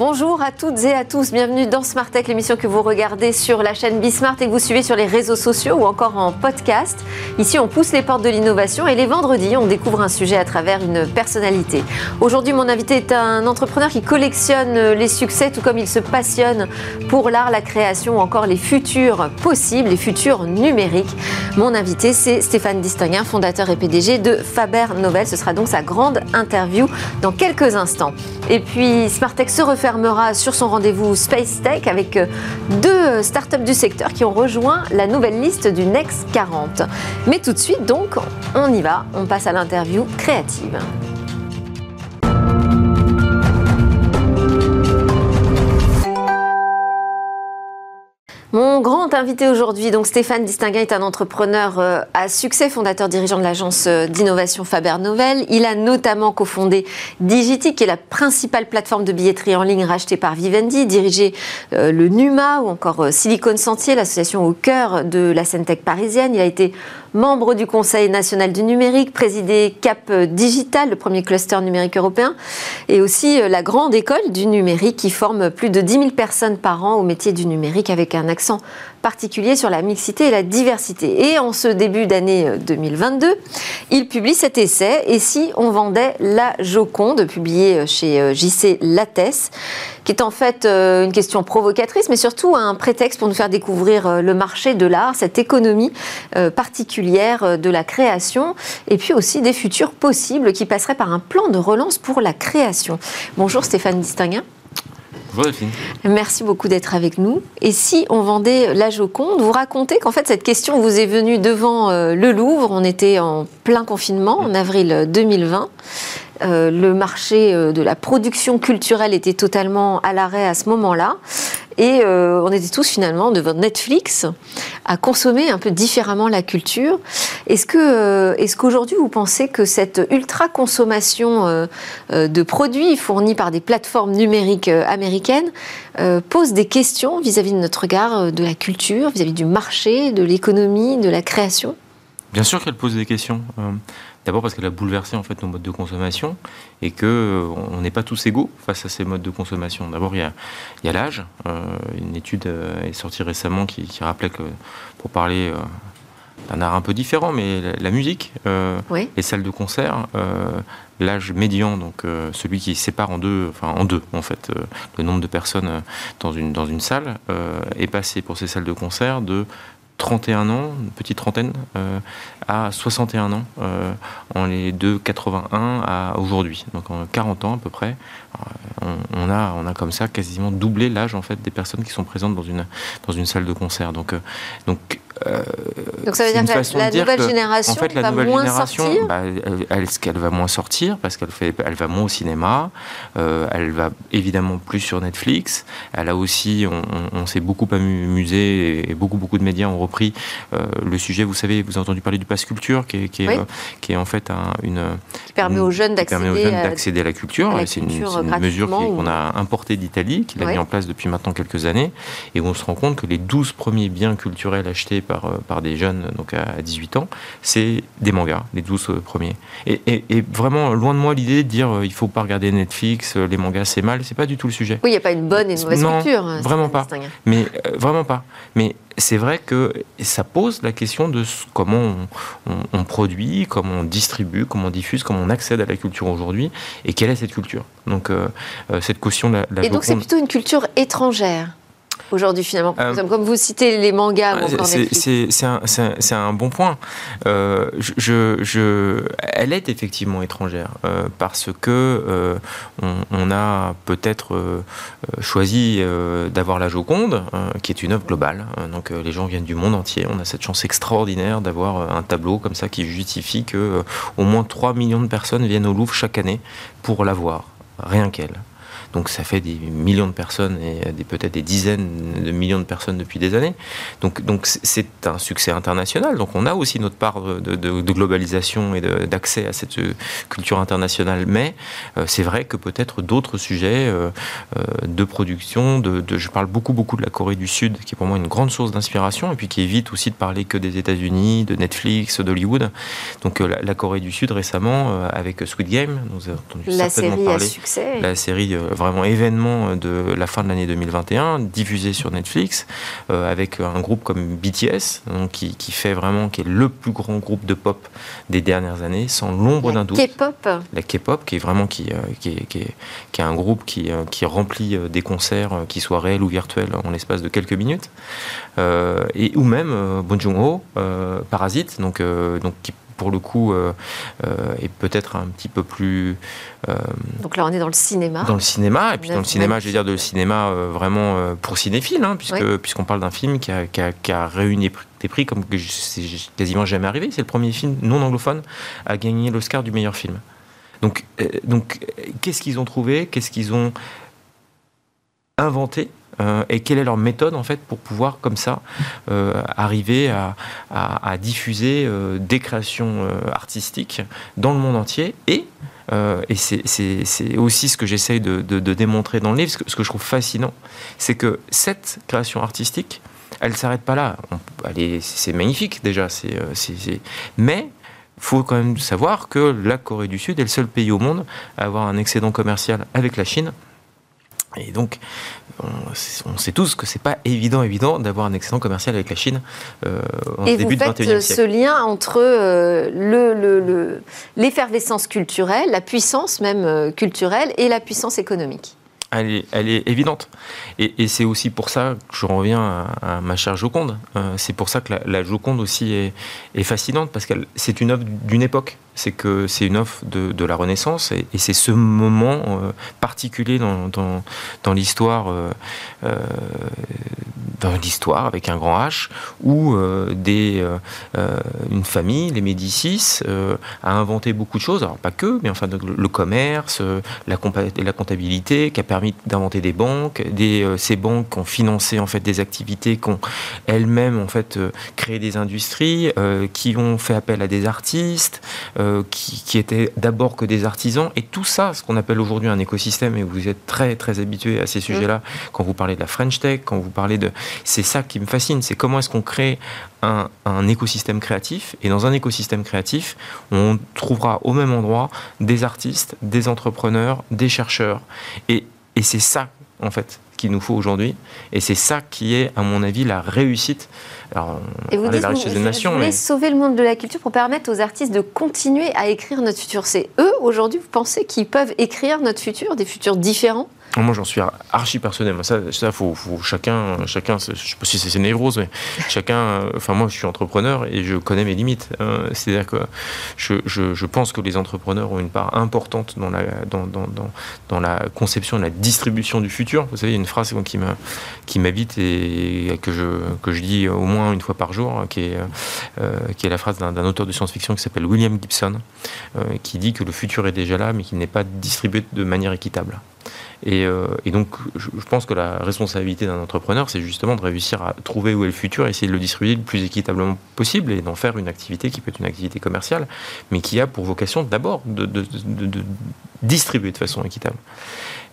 Bonjour à toutes et à tous, bienvenue dans Smart l'émission que vous regardez sur la chaîne Bismart et que vous suivez sur les réseaux sociaux ou encore en podcast. Ici, on pousse les portes de l'innovation et les vendredis, on découvre un sujet à travers une personnalité. Aujourd'hui, mon invité est un entrepreneur qui collectionne les succès tout comme il se passionne pour l'art, la création ou encore les futurs possibles, les futurs numériques. Mon invité, c'est Stéphane Distinguin, fondateur et PDG de Faber Novel. Ce sera donc sa grande interview dans quelques instants. Et puis, Smart se referme sur son rendez-vous Space Tech avec euh, deux startups du secteur qui ont rejoint la nouvelle liste du Next 40. Mais tout de suite, donc, on y va, on passe à l'interview créative. Mon grand invité aujourd'hui, donc Stéphane Distinguin, est un entrepreneur euh, à succès, fondateur dirigeant de l'agence euh, d'innovation Faber Novel. Il a notamment cofondé Digiti, qui est la principale plateforme de billetterie en ligne rachetée par Vivendi, dirigé euh, le NUMA ou encore Silicon Sentier, l'association au cœur de la scène parisienne. Il a été membre du Conseil national du numérique, présidé Cap Digital, le premier cluster numérique européen, et aussi la grande école du numérique qui forme plus de 10 000 personnes par an au métier du numérique avec un accent particulier sur la mixité et la diversité. Et en ce début d'année 2022, euh, il publie cet essai Et si on vendait la Joconde, publié euh, chez euh, JC Lattès, qui est en fait une question provocatrice, mais surtout un prétexte pour nous faire découvrir le marché de l'art, cette économie particulière de la création, et puis aussi des futurs possibles qui passeraient par un plan de relance pour la création. Bonjour Stéphane Distinguin. Merci beaucoup d'être avec nous. Et si on vendait la Joconde, vous racontez qu'en fait cette question vous est venue devant euh, le Louvre. On était en plein confinement en avril 2020. Euh, le marché euh, de la production culturelle était totalement à l'arrêt à ce moment-là. Et euh, on était tous finalement devant Netflix à consommer un peu différemment la culture. Est-ce que, est-ce qu'aujourd'hui vous pensez que cette ultra consommation de produits fournis par des plateformes numériques américaines pose des questions vis-à-vis de notre regard de la culture, vis-à-vis du marché, de l'économie, de la création? Bien sûr qu'elle pose des questions. D'abord parce qu'elle a bouleversé en fait nos modes de consommation et que euh, on n'est pas tous égaux face à ces modes de consommation. D'abord, il y a, l'âge. Euh, une étude euh, est sortie récemment qui, rappelait que, pour parler d'un art un peu différent, mais la, musique, les salles de concert, l'âge médian, donc celui qui sépare en deux, enfin en deux en fait, le nombre de personnes dans une, dans une salle, est passé pour ces salles de concert de 31 ans, une petite trentaine, euh, à 61 ans, euh, en les deux 81 à aujourd'hui. Donc en 40 ans à peu près, euh, on, a, on a comme ça quasiment doublé l'âge en fait des personnes qui sont présentes dans une, dans une salle de concert. Donc, donc euh, Donc ça veut dire que la, nouvelle génération en fait, la va nouvelle moins génération, sortir bah, elle, elle, va moins sortir parce qu'elle fait, elle va moins au cinéma, euh, elle va évidemment plus sur Netflix. Elle a aussi, on, s'est beaucoup amusé et, beaucoup beaucoup de médias ont repris euh, le sujet. Vous savez, vous avez entendu parler du pass culture, qui est, qui est, qui est en fait un, une qui permet aux jeunes d'accéder à, la culture. C'est une, une, mesure qu'on a importée d'Italie, qu'il a mis en place depuis maintenant quelques années, et où on se rend compte que les 12 premiers biens culturels achetés par, euh, par des jeunes donc à 18 ans, c'est des mangas, les 12 euh, premiers. Et, et, vraiment, loin de moi l'idée de dire euh, il faut pas regarder Netflix, les mangas c'est mal, c'est pas du tout le sujet. Oui, il n'y a pas une bonne et une mauvaise non, culture. Vraiment pas. Mais vraiment pas. Mais c'est vrai que ça pose la question de comment on, produit, comment on distribue, comment on diffuse, comment on accède à la culture aujourd'hui et quelle est cette culture. Donc cette caution, la, la et donc c'est plutôt une culture étrangère aujourd'hui finalement euh, Comme vous citez les mangas ou encore C'est un, bon point. Euh, je, je, elle est effectivement étrangère euh, parce que on, a peut-être choisi d'avoir la Joconde, qui est une œuvre globale. donc les gens viennent du monde entier. On a cette chance extraordinaire d'avoir un tableau comme ça qui justifie que au moins 3 millions de personnes viennent au Louvre chaque année pour la voir, rien qu'elle. Donc ça fait des millions de personnes et des, peut-être des dizaines de millions de personnes depuis des années. Donc donc c'est un succès international. Donc on a aussi notre part de, globalisation et d'accès à cette culture internationale. Mais euh, c'est vrai que peut-être d'autres sujets euh, euh, de production, de, je parle beaucoup beaucoup de la Corée du Sud, qui est pour moi une grande source d'inspiration, et puis qui évite aussi de parler que des États-Unis, de Netflix, d'Hollywood. Donc la, Corée du Sud récemment avec Squid Game, nous avons entendu la série à succès. La série vraiment événement de la fin de l'année 2021, diffusé sur Netflix, avec un groupe comme BTS, donc, qui, qui, fait vraiment, qui est le plus grand groupe de pop des dernières années, sans l'ombre d'un doute. K-pop La K-pop, qui est vraiment qui, qui, est, qui, qui est un groupe qui, qui remplit des concerts, qui soient réels ou virtuels, en l'espace de quelques minutes. et, ou même Bon Joon-ho, Parasite, donc, donc qui pour le coup euh, euh, est peut-être un petit peu plus. Euh, Donc là, on est dans le cinéma. Dans le cinéma, et puis dans le cinéma, je veux dire de cinéma vraiment pour cinéphiles, hein, puisque puisqu'on parle d'un film qui a, qui, a, réuni des prix comme c'est quasiment jamais arrivé. C'est le premier film non anglophone à gagner l'Oscar du meilleur film. Donc, donc qu'est-ce qu'ils ont trouvé? Qu'est-ce qu'ils ont inventé? Euh, et quelle est leur méthode en fait pour pouvoir comme ça euh, arriver à, diffuser euh, des créations artistiques dans le monde entier et c'est aussi ce que j'essaye de, démontrer dans le livre. Ce que, je trouve fascinant, c'est que cette création artistique, elle ne s'arrête pas là. C'est magnifique déjà. c'est mais faut quand même savoir que la Corée du Sud est le seul pays au monde à avoir un excédent commercial avec la Chine. Et donc, on, sait tous que c'est pas évident, évident d'avoir un excellent commercial avec la Chine euh, en Et début vous faites du ce lien entre euh, l'effervescence culturelle, la puissance même euh, culturelle et la puissance économique elle est, elle est, évidente. Et, c'est aussi pour ça que je reviens à, ma chère Joconde. c'est pour ça que la, Joconde aussi est, est fascinante, parce que c'est une œuvre d'une époque c'est que c'est une offre de, la Renaissance et, c'est ce moment euh, particulier dans, dans, l'histoire, euh, euh, dans l'histoire avec un grand H, où des, une famille, les Médicis, a inventé beaucoup de choses, alors pas que, mais enfin le commerce, la, comptabilité, qui a permis d'inventer des banques, des, ces banques ont financé en fait des activités, qui ont elles-mêmes en fait créé des industries, qui ont fait appel à des artistes. Euh, qui, étaient d'abord que des artisans. Et tout ça, ce qu'on appelle aujourd'hui un écosystème, et vous êtes très très habitué à ces sujets-là, quand vous parlez de la French Tech, quand vous parlez de... C'est ça qui me fascine, c'est comment est-ce qu'on crée un, écosystème créatif. Et dans un écosystème créatif, on trouvera au même endroit des artistes, des entrepreneurs, des chercheurs. Et, et c'est ça, en fait, qu'il nous faut aujourd'hui. Et c'est ça qui est, à mon avis, la réussite alors, et vous dites, la richesse des nations. Vous voulez sauver le monde de la culture pour permettre aux artistes de continuer à écrire notre futur. C'est eux, aujourd'hui, vous pensez qu'ils peuvent écrire notre futur, des futurs différents? Moi, j'en suis archi personnel. Ça, ça faut, chacun, chacun, je sais pas si c'est névrose, mais chacun. Enfin, moi, je suis entrepreneur et je connais mes limites. Hein. C'est-à-dire que je, pense que les entrepreneurs ont une part importante dans la, conception la distribution du futur. Vous savez, il y a une phrase qui m'habite et que je, que je dis au moins une fois par jour, hein, qui est, euh, qui est la phrase d'un, auteur de science-fiction qui s'appelle William Gibson, euh, qui dit que le futur est déjà là, mais qu'il n'est pas distribué de manière équitable. Euh, et, donc, je, pense que la responsabilité d'un entrepreneur, c'est justement de réussir à trouver où est le futur, essayer de le distribuer le plus équitablement possible et d'en faire une activité qui peut être une activité commerciale, mais qui a pour vocation d'abord de, distribuer de façon équitable.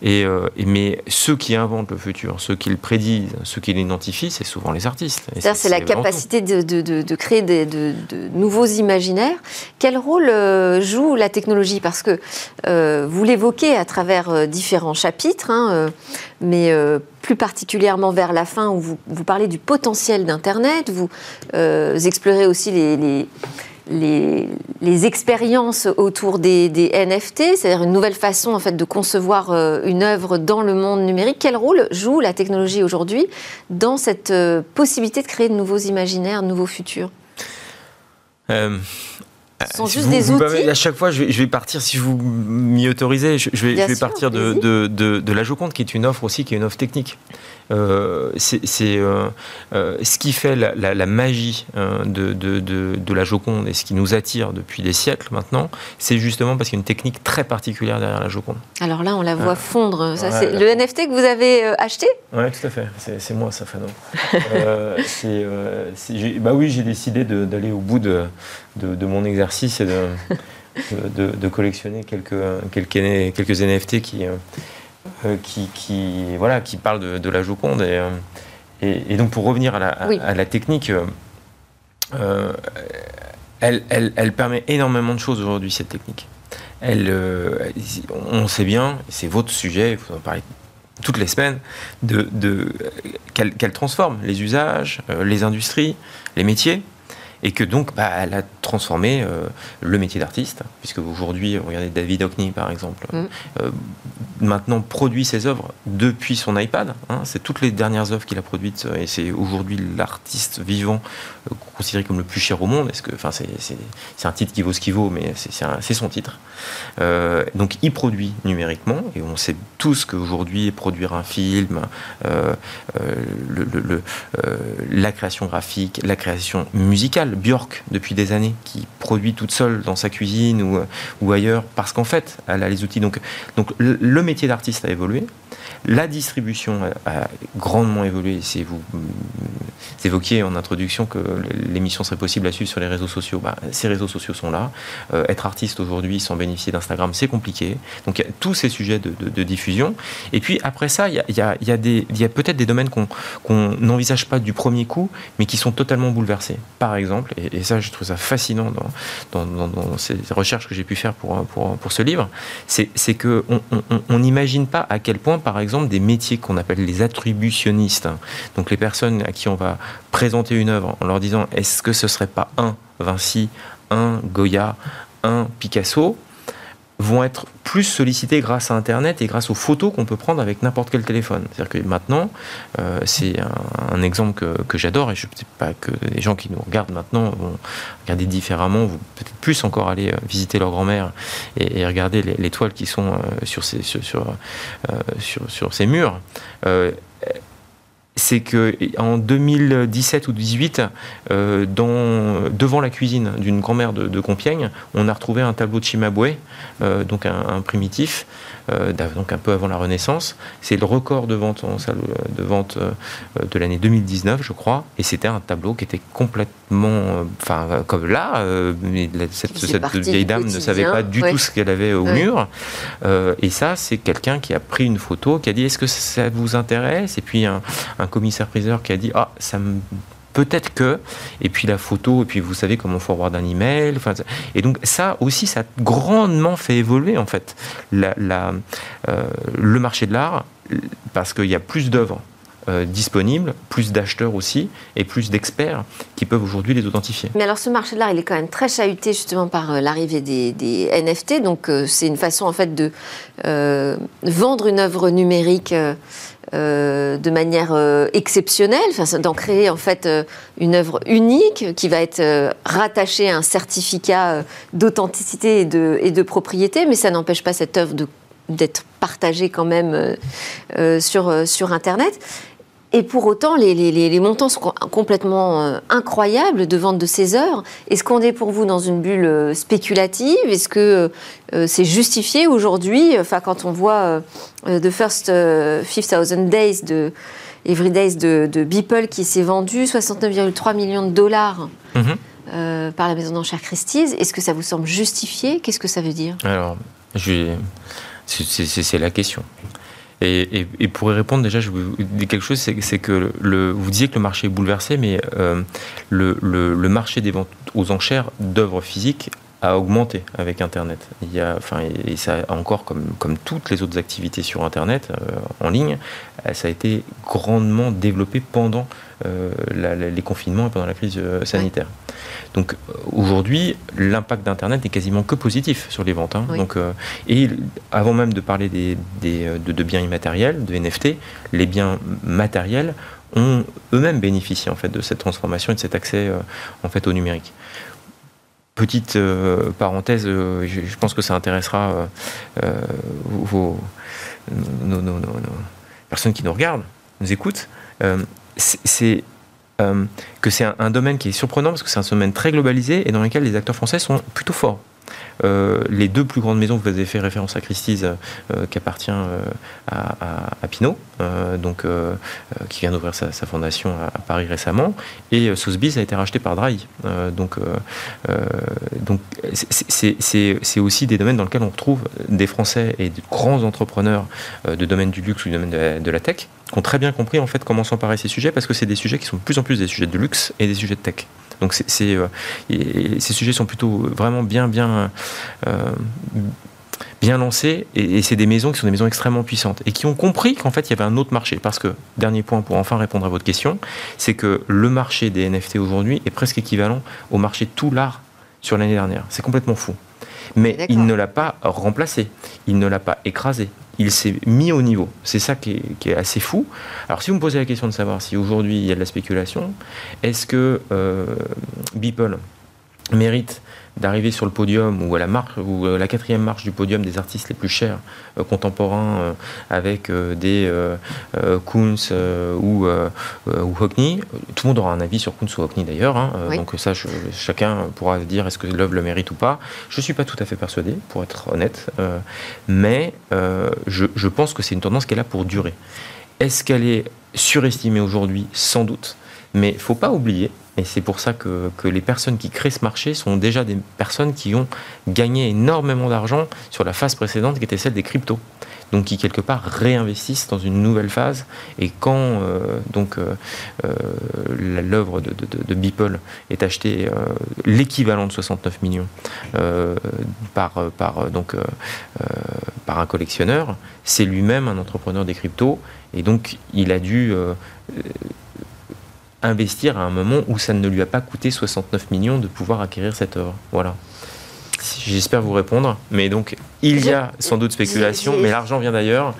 Euh, et, mais ceux qui inventent le futur, ceux qui le prédisent, ceux qui l'identifient, c'est souvent les artistes. C'est la capacité de, créer de, nouveaux imaginaires. Quel rôle euh, joue la technologie? Parce que euh, vous l'évoquez à travers différents chapitres, hein, mais plus particulièrement vers la fin où vous, vous parlez du potentiel d'Internet, vous explorez aussi les les, expériences autour des, NFT, c'est-à-dire une nouvelle façon en fait de concevoir euh, une œuvre dans le monde numérique. Quel rôle joue la technologie aujourd'hui dans cette euh, possibilité de créer de nouveaux imaginaires, de nouveaux futurs? Euh, ce sont juste des outils. à chaque fois, je vais, partir, si vous m'y autorisez, je, vais, partir de, de, la Joconde, qui est une offre aussi, qui est une offre technique. Euh, c'est euh, euh, ce qui fait la, magie de, de, la Joconde et ce qui nous attire depuis des siècles maintenant, c'est justement parce qu'il y a une technique très particulière derrière la Joconde. Alors là, on la voit fondre. Ça, c'est le NFT que vous avez acheté? Oui, tout à fait. C'est moi, ça, Fano. bah oui, j'ai décidé d'aller au bout de, mon exercice et de, de, collectionner quelques, quelques, quelques NFT qui, euh, qui, qui, voilà, qui parle de, la Joconde. Et, euh, et, donc, pour revenir à la, à, la technique, euh, elle, elle, elle, permet énormément de choses aujourd'hui, cette technique. elle, on sait bien, c'est votre sujet, faut en parler toutes les semaines, de, de qu'elle transforme les usages, les industries, les métiers et que donc bah, elle a transformé euh, le métier d'artiste, puisque aujourd'hui, regardez David Hockney par exemple, mm. euh, maintenant produit ses œuvres depuis son iPad. Hein. c'est toutes les dernières œuvres qu'il a produites et c'est aujourd'hui l'artiste vivant euh, considéré comme le plus cher au monde. Est-ce que, enfin, c'est un titre qui vaut ce qu'il vaut, mais c'est son titre. donc il produit numériquement et on sait tous qu'aujourd'hui produire un film, le, la création graphique, la création musicale Björk, depuis des années, qui produit toute seule dans sa cuisine ou, ou ailleurs, parce qu'en fait, elle a les outils. Donc, donc le métier d'artiste a évolué. La distribution a grandement évolué. Si vous évoquiez en introduction que l'émission serait possible à suivre sur les réseaux sociaux, bah, ces réseaux sociaux sont là. Euh, être artiste aujourd'hui sans bénéficier d'Instagram, c'est compliqué. Donc il y a tous ces sujets de, diffusion. Et puis après ça, il y a, y a, y a, peut-être des domaines qu'on n'envisage pas du premier coup, mais qui sont totalement bouleversés. Par exemple, et, ça je trouve ça fascinant dans, ces recherches que j'ai pu faire pour, pour, pour ce livre, c'est qu'on n'imagine pas à quel point, par exemple des métiers qu'on appelle les attributionnistes, donc les personnes à qui on va présenter une œuvre en leur disant est-ce que ce serait pas un Vinci, un Goya, un Picasso vont être plus sollicités grâce à Internet et grâce aux photos qu'on peut prendre avec n'importe quel téléphone. C'est-à-dire que maintenant, euh, c'est un, exemple que, j'adore et je ne sais pas que les gens qui nous regardent maintenant vont regarder différemment, vont peut-être plus encore aller euh, visiter leur grand-mère et, regarder les, toiles qui sont euh, sur, ces, murs c'est que en 2017 ou 2018, euh, devant la cuisine d'une grand-mère de, Compiègne, on a retrouvé un tableau de Chimabue, euh, donc un, primitif, euh, donc un peu avant la Renaissance. C'est le record de vente en salle de vente de l'année 2019, je crois, et c'était un tableau qui était complètement, enfin comme là, cette, vieille dame ne savait pas du tout ce qu'elle avait au mur, et ça, c'est quelqu'un qui a pris une photo, qui a dit est-ce que ça vous intéresse? Et puis un commissaire-priseur qui a dit Ah, ça peut-être que, et puis la photo, et puis vous savez comment forward un email. Enfin, et donc ça aussi, ça a grandement fait évoluer en fait la, euh, le marché de l'art parce qu'il y a plus d'œuvres euh, disponibles, plus d'acheteurs aussi, et plus d'experts qui peuvent aujourd'hui les authentifier. Mais alors ce marché de l'art, il est quand même très chahuté justement par euh, l'arrivée des, NFT, donc c'est une façon en fait de vendre une œuvre numérique euh, de manière euh, exceptionnelle, d'en créer en fait euh, une œuvre unique qui va être rattachée à un certificat d'authenticité et de, propriété, mais ça n'empêche pas cette œuvre d'être partagée quand même sur Internet. Et pour autant, les, montants sont complètement euh, incroyables de vente de ces heures. Est-ce qu'on est pour vous dans une bulle euh, spéculative? Est-ce que euh, c'est justifié aujourd'hui? Enfin, quand on voit The First 5000 Days de Every Days de, de Beeple qui s'est vendu 69,3 millions de dollars mhm. par la maison d'enchères Christie's, est-ce que ça vous semble justifié? Qu'est-ce que ça veut dire? Alors, c'est la question. Et, pour y répondre, déjà, je vous dis quelque chose, c'est que vous disiez que le marché est bouleversé, mais euh, le, marché des ventes aux enchères d'œuvres physiques a augmenté avec Internet. Il y a, enfin, et ça encore comme, toutes les autres activités sur Internet euh, en ligne, ça a été grandement développé pendant les confinements et pendant la crise sanitaire. Donc aujourd'hui, l'impact d'Internet n'est quasiment que positif sur les ventes. Hein. Donc, euh, et avant même de parler des, euh, de, biens immatériels, de NFT, les biens matériels ont eux-mêmes bénéficié en fait de cette transformation et de cet accès euh, en fait au numérique. Petite parenthèse, je, pense que ça intéressera vos, nos, personnes qui nous regardent, nous écoutent. C'est euh, que c'est un, domaine qui est surprenant parce que c'est un domaine très globalisé et dans lequel les acteurs français sont plutôt forts. Euh, les deux plus grandes maisons, vous avez fait référence à Christie's, euh, qui appartient euh, à, à, Pinot, donc, qui vient d'ouvrir sa, fondation à, Paris récemment, et Sotheby's a été racheté par Drahi. donc, c'est aussi des domaines dans lesquels on retrouve des Français et de grands entrepreneurs de domaine du luxe ou du domaine de la, tech qui ont très bien compris en fait comment s'emparer ces sujets parce que c'est des sujets qui sont de plus en plus des sujets de luxe et des sujets de tech. Donc c'est, ces sujets sont plutôt vraiment bien, bien, bien lancés et, c'est des maisons qui sont des maisons extrêmement puissantes et qui ont compris qu'en fait il y avait un autre marché. Parce que, dernier point pour enfin répondre à votre question, c'est que le marché des NFT aujourd'hui est presque équivalent au marché de tout l'art sur l'année dernière. C'est complètement fou. Mais il ne l'a pas remplacé, il ne l'a pas écrasé, il s'est mis au niveau. C'est ça qui est, assez fou. Alors si vous me posez la question de savoir si aujourd'hui il y a de la spéculation, est-ce que euh, Beeple mérite d'arriver sur le podium ou à la marche ou euh, la quatrième marche du podium des artistes les plus chers euh, contemporains euh, avec des Kunz ou, ou Hockney. Tout le monde aura un avis sur Kunz ou Hockney d'ailleurs. Hein, donc ça, chacun pourra dire est-ce que l'œuvre le mérite ou pas. Je ne suis pas tout à fait persuadé, pour être honnête, mais je, je pense que c'est une tendance qui est là pour durer. Est-ce qu'elle est surestimée aujourd'hui? Sans doute. Mais il ne faut pas oublier et c'est pour ça que, les personnes qui créent ce marché sont déjà des personnes qui ont gagné énormément d'argent sur la phase précédente qui était celle des cryptos. Donc qui quelque part réinvestissent dans une nouvelle phase. Et quand euh, donc euh, euh, l'œuvre de, Beeple est achetée l'équivalent de 69 millions par, par, donc, par un collectionneur, c'est lui-même un entrepreneur des cryptos. Et donc il a dû investir à un moment où ça ne lui a pas coûté 69 millions de pouvoir acquérir cette œuvre. Voilà. J'espère vous répondre. Mais donc, il y a sans doute spéculation, mais l'argent vient d'ailleurs.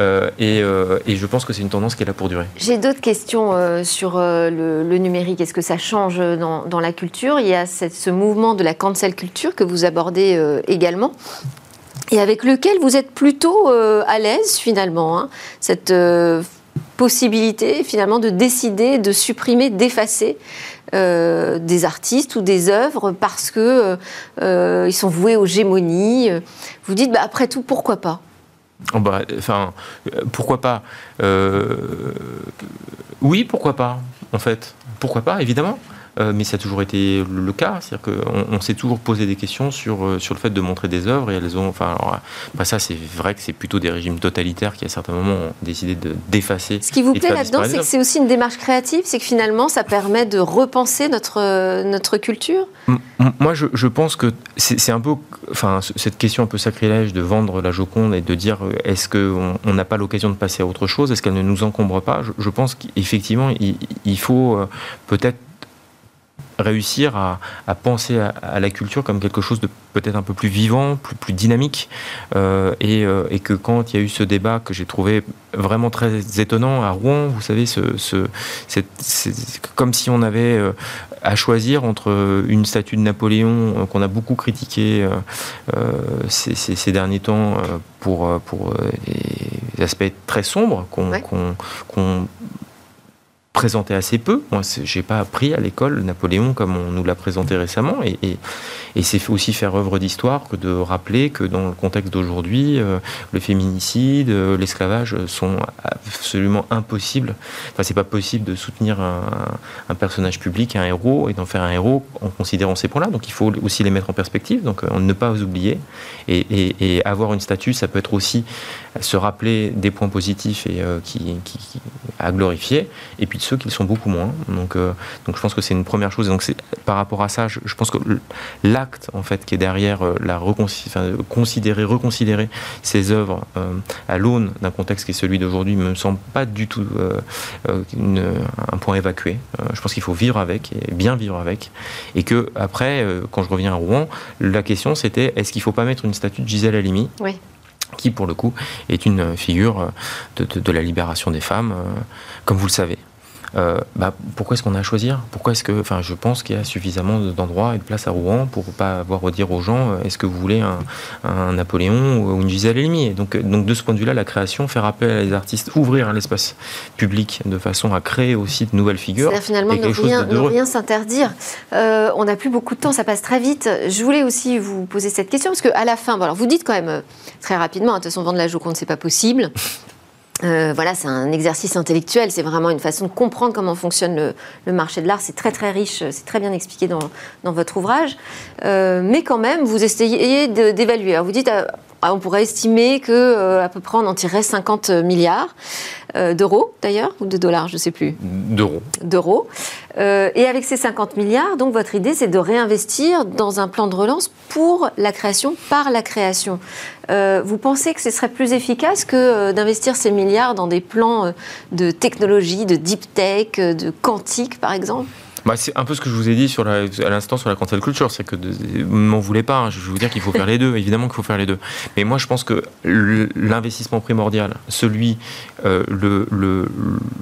Euh, euh, et, je pense que c'est une tendance qui est là pour durer. J'ai d'autres questions euh, sur le, numérique. Est-ce que ça change dans, la culture? Il y a ce mouvement de la cancel culture que vous abordez également et avec lequel vous êtes plutôt à l'aise finalement. Hein? cette possibilité finalement de décider de supprimer, d'effacer euh, des artistes ou des œuvres parce que euh, ils sont voués aux gémonies. Vous dites, bah, après tout, pourquoi pas? Oh, bah, Enfin, pourquoi pas? Euh, Oui, pourquoi pas, en fait. Pourquoi pas, évidemment. Euh, mais ça a toujours été le cas. C'est-à-dire qu'on on, s'est toujours posé des questions sur, euh, sur le fait de montrer des œuvres et elles ont. Enfin, alors, ça, c'est vrai que c'est plutôt des régimes totalitaires qui, à certains moments, ont décidé de d'effacer. Ce qui vous plaît là-dedans, c'est que c'est aussi une démarche créative, c'est que finalement, ça permet de repenser notre, notre culture Moi, je, je, pense que c'est un peu. Enfin, cette question un peu sacrilège de vendre la Joconde et de dire euh, est-ce qu'on n'a pas l'occasion de passer à autre chose Est-ce qu'elle ne nous encombre pas? Je, pense qu'effectivement, il, il, faut peut-être réussir à, penser à, la culture comme quelque chose de peut-être un peu plus vivant, plus, plus dynamique, euh, euh, et, que quand il y a eu ce débat que j'ai trouvé vraiment très étonnant à Rouen, vous savez, ce, c'est, comme si on avait euh, à choisir entre une statue de Napoléon qu'on a beaucoup critiqué ces, derniers temps pour, pour des aspects très sombres qu'on, qu'on présenté assez peu. Moi, j'ai pas appris à l'école Napoléon comme on nous l'a présenté récemment, et, et, c'est aussi faire œuvre d'histoire que de rappeler que dans le contexte d'aujourd'hui, euh, le féminicide, euh, l'esclavage sont absolument impossibles. Enfin, c'est pas possible de soutenir un, un, personnage public, un héros, et d'en faire un héros en considérant ces points-là. Donc, il faut aussi les mettre en perspective. Donc, euh, ne pas oublier et, et, avoir une statue, ça peut être aussi se rappeler des points positifs et qui, qui, à glorifier, et puis ceux qui le sont beaucoup moins. Donc, donc je pense que c'est une première chose. Et donc par rapport à ça, je, pense que l'acte en fait qui est derrière euh, la considérer, reconsidérer ces œuvres euh, à l'aune d'un contexte qui est celui d'aujourd'hui me semble pas du tout un point évacué. je pense qu'il faut vivre avec et bien vivre avec. Et que après, quand je reviens à Rouen, la question c'était est-ce qu'il ne faut pas mettre une statue de Gisèle Halimi oui qui pour le coup est une figure de la libération des femmes, comme vous le savez. Euh, bah, pourquoi est-ce qu'on a à choisir? Pourquoi est-ce que, enfin, je pense qu'il y a suffisamment d'endroits et de places à Rouen pour pas avoir à dire aux gens, euh, est-ce que vous voulez un, Napoléon ou une Gisèle Halimi? Donc, euh, donc de ce point de vue-là, la création fait rappel à les artistes, ouvrir l'espace public de façon à créer aussi de nouvelles figures. C'est finalement ne rien, ne rien s'interdire. on n'a plus beaucoup de temps, ça passe très vite. Je voulais aussi vous poser cette question parce qu'à la fin, alors vous dites quand même très rapidement, hein, de toute façon vendre la Joconde c'est pas possible. Euh, voilà, c'est un exercice intellectuel, c'est vraiment une façon de comprendre comment fonctionne le, marché de l'art. C'est très très riche, c'est très bien expliqué dans, votre ouvrage. Euh, mais quand même, vous essayez d'évaluer. Vous dites, euh, on pourrait estimer que à peu près on en tirerait 50 milliards. Euh, d'euros d'ailleurs, ou de dollars, je ne sais plus. D'euros. D'euros. Euh, et avec ces 50 milliards, donc votre idée, c'est de réinvestir dans un plan de relance pour la création, par la création. Euh, vous pensez que ce serait plus efficace que d'investir ces milliards dans des plans de technologie, de deep tech, de quantique, par exemple? Bah, c'est un peu ce que je vous ai dit sur la, à l'instant sur la cancel culture, c'est que ne m'en voulez pas, hein. je vais vous dire qu'il faut faire les deux, évidemment qu'il faut faire les deux. Mais moi je pense que l'investissement primordial, celui euh, le, le,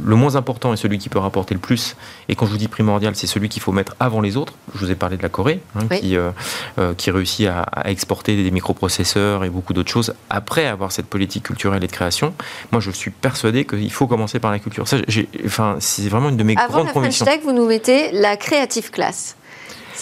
le, moins important et celui qui peut rapporter le plus, et quand je vous dis primordial, c'est celui qu'il faut mettre avant les autres. Je vous ai parlé de la Corée, hein, qui, euh, euh, qui réussit à, à, exporter des microprocesseurs et beaucoup d'autres choses après avoir cette politique culturelle et de création. Moi je suis persuadé qu'il faut commencer par la culture. Ça, enfin, c'est vraiment une de mes avant grandes la convictions. French Tech, vous nous mettez la Creative Class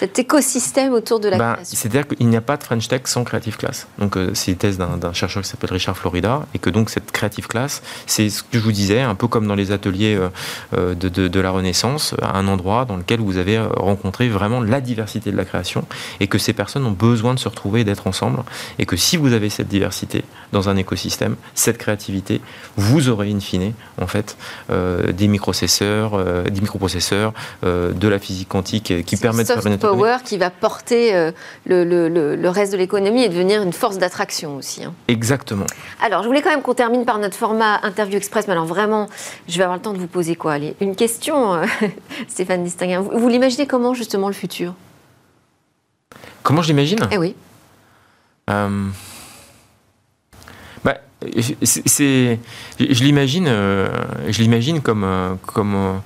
cet écosystème autour de la bah, C'est-à-dire qu'il n'y a pas de French Tech sans Creative Class. Donc euh, c'est une thèse d'un chercheur qui s'appelle Richard Florida, et que donc cette Creative Class, c'est ce que je vous disais, un peu comme dans les ateliers euh, euh, de, de, la Renaissance, un endroit dans lequel vous avez rencontré vraiment la diversité de la création, et que ces personnes ont besoin de se retrouver et d'être ensemble, et que si vous avez cette diversité dans un écosystème, cette créativité, vous aurez in fine, en fait, des microprocesseurs, des microprocesseurs, de la physique quantique qui permettent de faire une power qui va porter euh, le, le, reste de l'économie et devenir une force d'attraction aussi. Hein. Exactement. Alors, je voulais quand même qu'on termine par notre format interview express, mais alors vraiment, je vais avoir le temps de vous poser quoi? Allez, Une question, euh, Stéphane Distinguin. Vous, l'imaginez comment justement le futur? Comment je l'imagine? Eh oui. Euh, bah, c'est, je l'imagine, je l'imagine comme, comme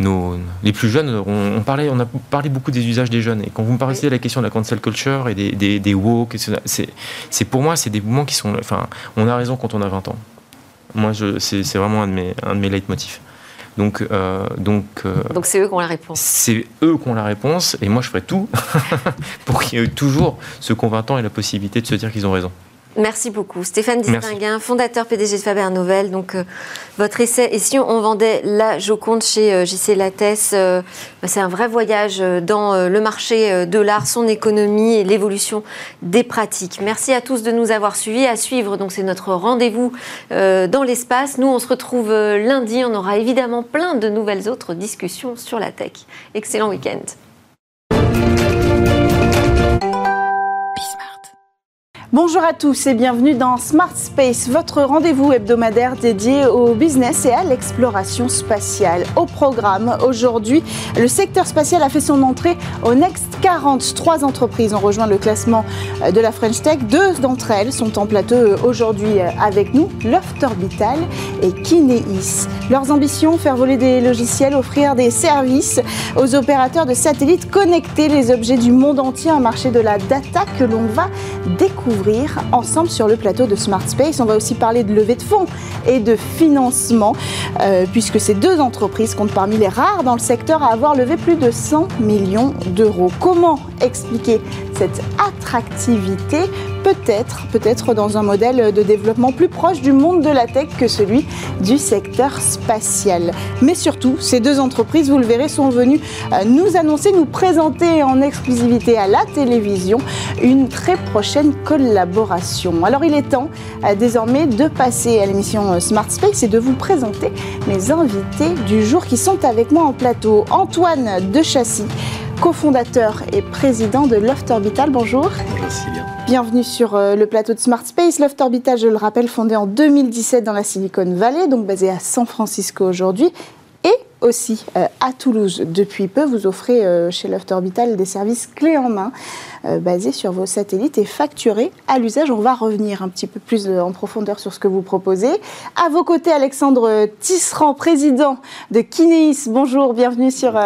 les plus jeunes, on, parlait, on a parlé beaucoup des usages des jeunes. Et quand vous me parlez de la question de la cancel culture et des, des, des woke, c'est pour moi, c'est des mouvements qui sont. Enfin, on a raison quand on a 20 ans. Moi, c'est vraiment un de mes, un de mes leitmotifs. Donc, euh, donc, euh, donc c'est eux qui ont la réponse. C'est eux qui ont la réponse, et moi je ferai tout pour qu'il y ait toujours ce qu'ont 20 ans et la possibilité de se dire qu'ils ont raison. Merci beaucoup. Stéphane Distinguin, fondateur PDG de Faber Novel. Donc, euh, votre essai, et si on vendait la Joconde chez euh, JC Lattès, euh, bah, c'est un vrai voyage dans le marché de l'art, son économie et l'évolution des pratiques. Merci à tous de nous avoir suivis. À suivre, donc, c'est notre rendez-vous dans l'espace. Nous, on se retrouve lundi. On aura évidemment plein de nouvelles autres discussions sur la tech. Excellent week-end. Bonjour à tous et bienvenue dans Smart Space, votre rendez-vous hebdomadaire dédié au business et à l'exploration spatiale. Au programme aujourd'hui, le secteur spatial a fait son entrée au Next 40. Trois entreprises ont rejoint le classement de la French Tech. Deux d'entre elles sont en plateau aujourd'hui avec nous, Loft Orbital et Kineis. Leurs ambitions, faire voler des logiciels, offrir des services aux opérateurs de satellites, connecter les objets du monde entier, un marché de la data que l'on va découvrir ensemble sur le plateau de Smart Space. On va aussi parler de levée de fonds et de financement, euh, puisque ces deux entreprises comptent parmi les rares dans le secteur à avoir levé plus de 100 millions d'euros. Comment expliquer cette attractivité peut-être, peut-être dans un modèle de développement plus proche du monde de la tech que celui du secteur spatial. Mais surtout, ces deux entreprises, vous le verrez, sont venues euh, nous annoncer, nous présenter en exclusivité à la télévision une très prochaine collaboration. Alors il est temps euh, désormais de passer à l'émission euh, Smart Space et de vous présenter mes invités du jour qui sont avec moi en plateau. Antoine de Chassis, cofondateur et président de Loft Orbital. Bonjour. Merci bien. Bienvenue sur euh, le plateau de Smart Space. Loft Orbital, je le rappelle, fondé en 2017 dans la Silicon Valley, donc basé à San Francisco aujourd'hui. Et aussi euh, à Toulouse depuis peu. Vous offrez euh, chez Loft Orbital des services clés en main euh, basés sur vos satellites et facturés à l'usage. On va revenir un petit peu plus en profondeur sur ce que vous proposez. À vos côtés, Alexandre Tisserand, président de Kineis. Bonjour, bienvenue sur,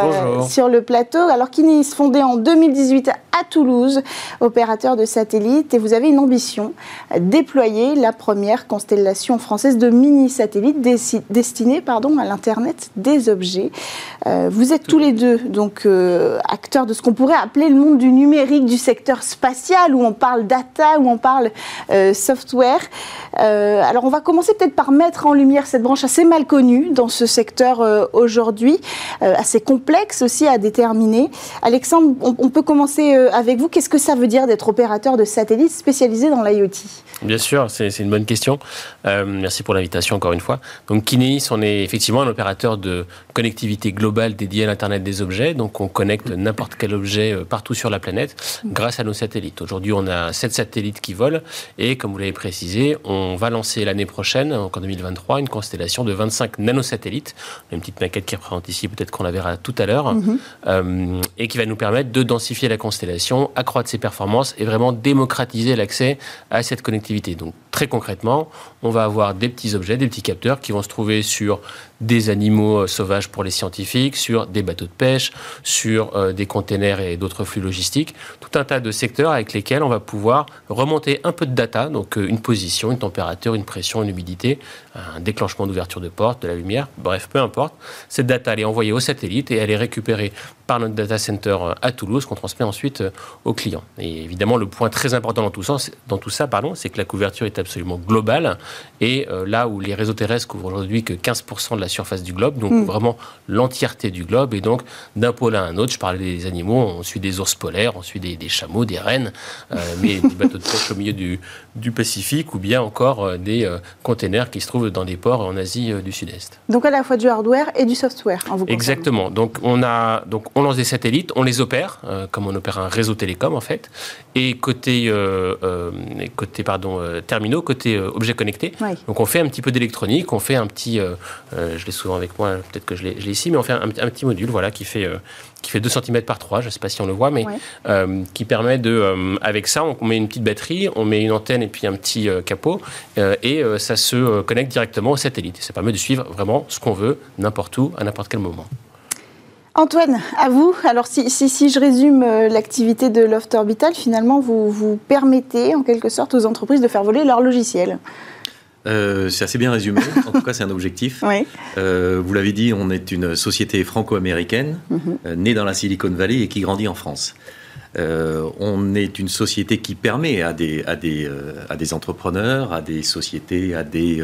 sur le plateau. Alors Kineis, fondé en 2018 à Toulouse, opérateur de satellites, et vous avez une ambition, déployer la première constellation française de mini-satellites destinée pardon, à l'Internet des objets objets. vous êtes tous les deux donc acteurs de ce qu'on pourrait appeler le monde du numérique, du secteur spatial, où on parle data, où on parle software. alors on va commencer peut-être par mettre en lumière cette branche assez mal connue dans ce secteur aujourd'hui, assez complexe aussi à déterminer. Alexandre, on, peut commencer avec vous. Qu'est-ce que ça veut dire d'être opérateur de satellites spécialisé dans l'IoT? Bien sûr, c'est une bonne question. Euh, merci pour l'invitation encore une fois. Donc Kineis, on est effectivement un opérateur de connectivité globale dédié à l'Internet des objets. Donc on connecte n'importe quel objet euh, partout sur la planète grâce à nos satellites. Aujourd'hui, on a 7 satellites qui volent et comme vous l'avez précisé, on va lancer l'année prochaine, en 2023, une constellation de 25 nanosatellites. Une petite maquette qui représente ici, peut-être qu'on la verra tout à l'heure, mhm. euh, et qui va nous permettre de densifier la constellation, accroître ses performances et vraiment démocratiser l'accès à cette connectivité. Donc très concrètement, on va avoir des petits objets, des petits capteurs qui vont se trouver sur des animaux euh, sauvages pour les scientifiques, sur des bateaux de pêche, sur euh, des containers et d'autres flux logistiques, tout un tas de secteurs avec lesquels on va pouvoir remonter un peu de data, donc euh, une position, une température, une pression, une humidité, un déclenchement d'ouverture de porte, de la lumière, bref, peu importe. Cette data, elle est envoyée au satellite et elle est récupérée par notre data center à Toulouse qu'on transmet ensuite aux clients. Et évidemment, le point très important dans tout ça, dans tout ça pardon, c'est que la couverture est absolument globale et là où les réseaux terrestres couvrent aujourd'hui que 15% de la surface du globe, donc mm. vraiment l'entièreté du globe. Et donc, d'un pôle à un autre, je parlais des animaux, on suit des ours polaires, on suit des, chameaux, des rennes, euh, mais des bateaux de pêche au milieu du, du Pacifique, ou bien encore euh, des euh, containers qui se trouvent dans des ports en Asie du Sud-Est. Donc à la fois du hardware et du software. En vous Exactement. Donc on, a, donc on lance des satellites, on les opère, comme on opère un réseau télécom en fait. Et côté, côté pardon, terminaux, côté objets connectés, donc on fait un petit peu d'électronique, on fait un petit, je l'ai souvent avec moi, peut-être que je l'ai ici, mais on fait un, petit module voilà, qui, fait, euh, qui fait 2 cm par 3, je ne sais pas si on le voit, mais euh, qui permet de, euh, avec ça, on met une petite batterie, on met une antenne et puis un petit capot, et ça se connecte directement au satellite. Ça permet de suivre vraiment ce qu'on veut, n'importe où, à n'importe quel moment. Antoine, à vous. Alors, si, si, je résume l'activité de Loft Orbital, finalement, vous, vous permettez en quelque sorte aux entreprises de faire voler leur logiciel. Euh, c'est assez bien résumé. En tout cas, c'est un objectif. Euh, vous l'avez dit, on est une société franco-américaine, mhm. euh, née dans la Silicon Valley et qui grandit en France. On est une société qui permet à des, à des, à des entrepreneurs, à des sociétés, à des